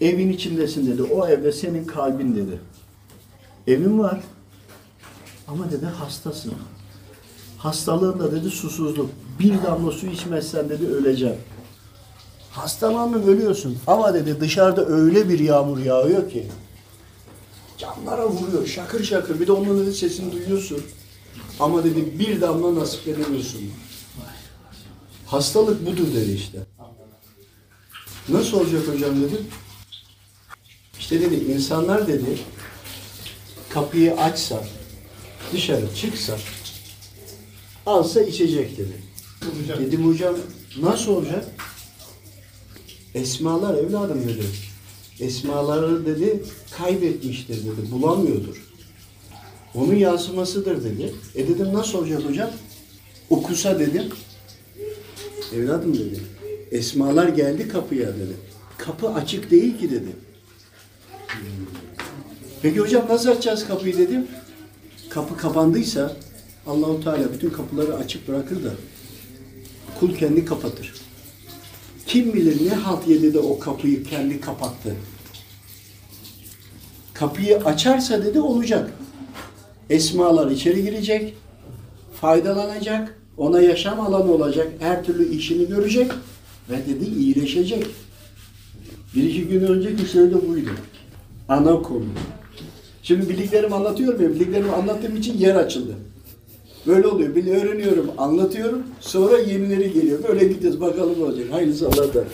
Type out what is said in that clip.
Evin içindesin dedi. O evde senin kalbin dedi. Evin var. Ama dedi hastasın. Hastalığın da dedi susuzluk. Bir damla su içmezsen dedi öleceğim. Hastalandın ölüyorsun. Ama dedi dışarıda öyle bir yağmur yağıyor ki camlara vuruyor şakır şakır. Bir de onun dedi sesini duyuyorsun. Ama dedi bir damla nasip edemiyorsun. Hastalık budur dedi işte. Nasıl olacak hocam dedim. İşte dedi insanlar dedi kapıyı açsa dışarı çıksa alsa içecek dedi. Dedim hocam nasıl olacak? Esmalar evladım dedi. Esmaları dedi kaybetmiştir dedi. Bulamıyordur. Onun yansımasıdır dedi. E dedim nasıl olacak hocam? Okusa dedim. Evladım dedi. Esmalar geldi kapıya dedi. Kapı açık değil ki dedi. Peki hocam nasıl açacağız kapıyı dedim. Kapı kapandıysa Allahu Teala bütün kapıları açık bırakır da kul kendi kapatır. Kim bilir ne halt yedi de o kapıyı kendi kapattı. Kapıyı açarsa dedi olacak. Esmalar içeri girecek, faydalanacak, ona yaşam alanı olacak, her türlü işini görecek ve dedi iyileşecek. Bir iki gün önceki de buydu. Ana konu. Şimdi bildiklerimi anlatıyorum ya, bildiklerimi anlattığım için yer açıldı. Böyle oluyor. Bir öğreniyorum, anlatıyorum. Sonra yenileri geliyor. Böyle gideceğiz bakalım ne olacak. Hayırlısı Allah'tan.